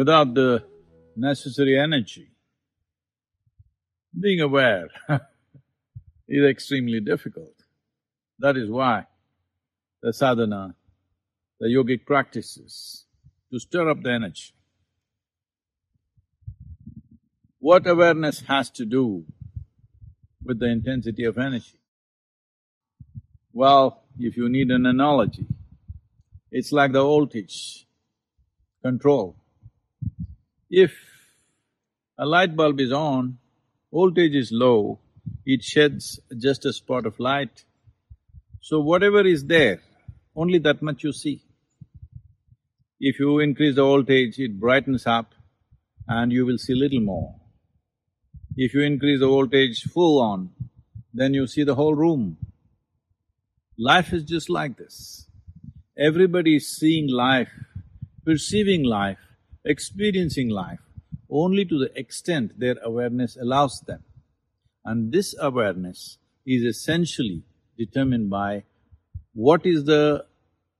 without the necessary energy. Being aware is extremely difficult. That is why the sadhana, the yogic practices, to stir up the energy. What awareness has to do with the intensity of energy? Well, if you need an analogy, it's like the voltage control. If a light bulb is on, voltage is low, it sheds just a spot of light. So whatever is there, only that much you see. If you increase the voltage, it brightens up and you will see little more. If you increase the voltage full on, then you see the whole room. Life is just like this. Everybody is seeing life, perceiving life, experiencing life only to the extent their awareness allows them. And this awareness is essentially determined by what is the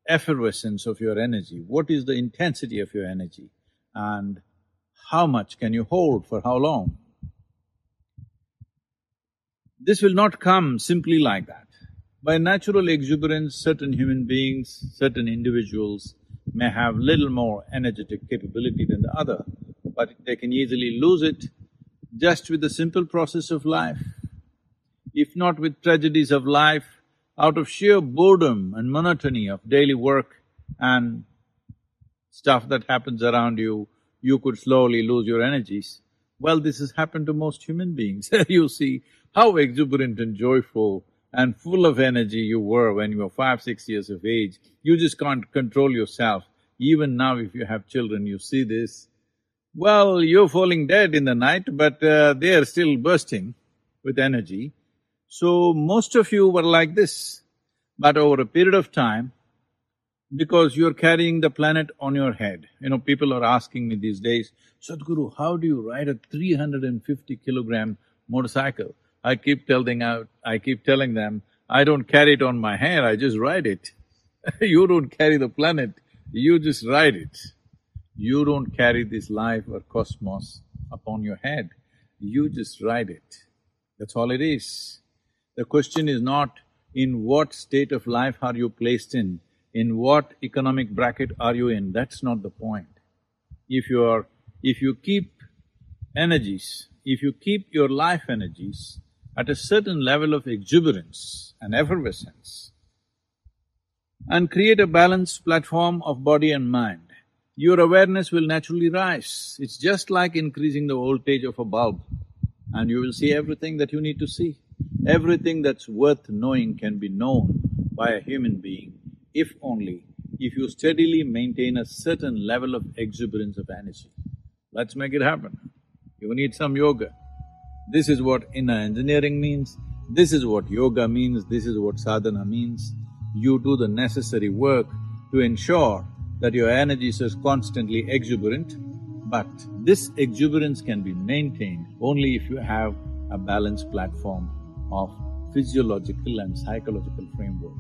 effervescence of your energy, what is the intensity of your energy, and how much can you hold for how long. This will not come simply like that. By natural exuberance, certain human beings, certain individuals may have little more energetic capability than the other, but they can easily lose it just with the simple process of life. If not with tragedies of life, out of sheer boredom and monotony of daily work and stuff that happens around you, you could slowly lose your energies. Well, this has happened to most human beings. you see how exuberant and joyful and full of energy you were when you were five, six years of age. You just can't control yourself. Even now if you have children, you see this. Well, you're falling dead in the night, but uh, they are still bursting with energy. So most of you were like this, but over a period of time, because you're carrying the planet on your head. You know, people are asking me these days, Sadhguru, how do you ride a 350 kilogram motorcycle? I keep telling out, I keep telling them, I don't carry it on my head, I just ride it. you don't carry the planet, you just ride it. You don't carry this life or cosmos upon your head, you just ride it. That's all it is. The question is not in what state of life are you placed in, in what economic bracket are you in, that's not the point. If you are… if you keep energies, if you keep your life energies at a certain level of exuberance and effervescence and create a balanced platform of body and mind, your awareness will naturally rise. It's just like increasing the voltage of a bulb and you will see everything that you need to see. Everything that's worth knowing can be known by a human being if only if you steadily maintain a certain level of exuberance of energy. Let's make it happen. You need some yoga. This is what inner engineering means, this is what yoga means, this is what sadhana means. You do the necessary work to ensure that your energy is constantly exuberant, but this exuberance can be maintained only if you have a balanced platform of physiological and psychological framework.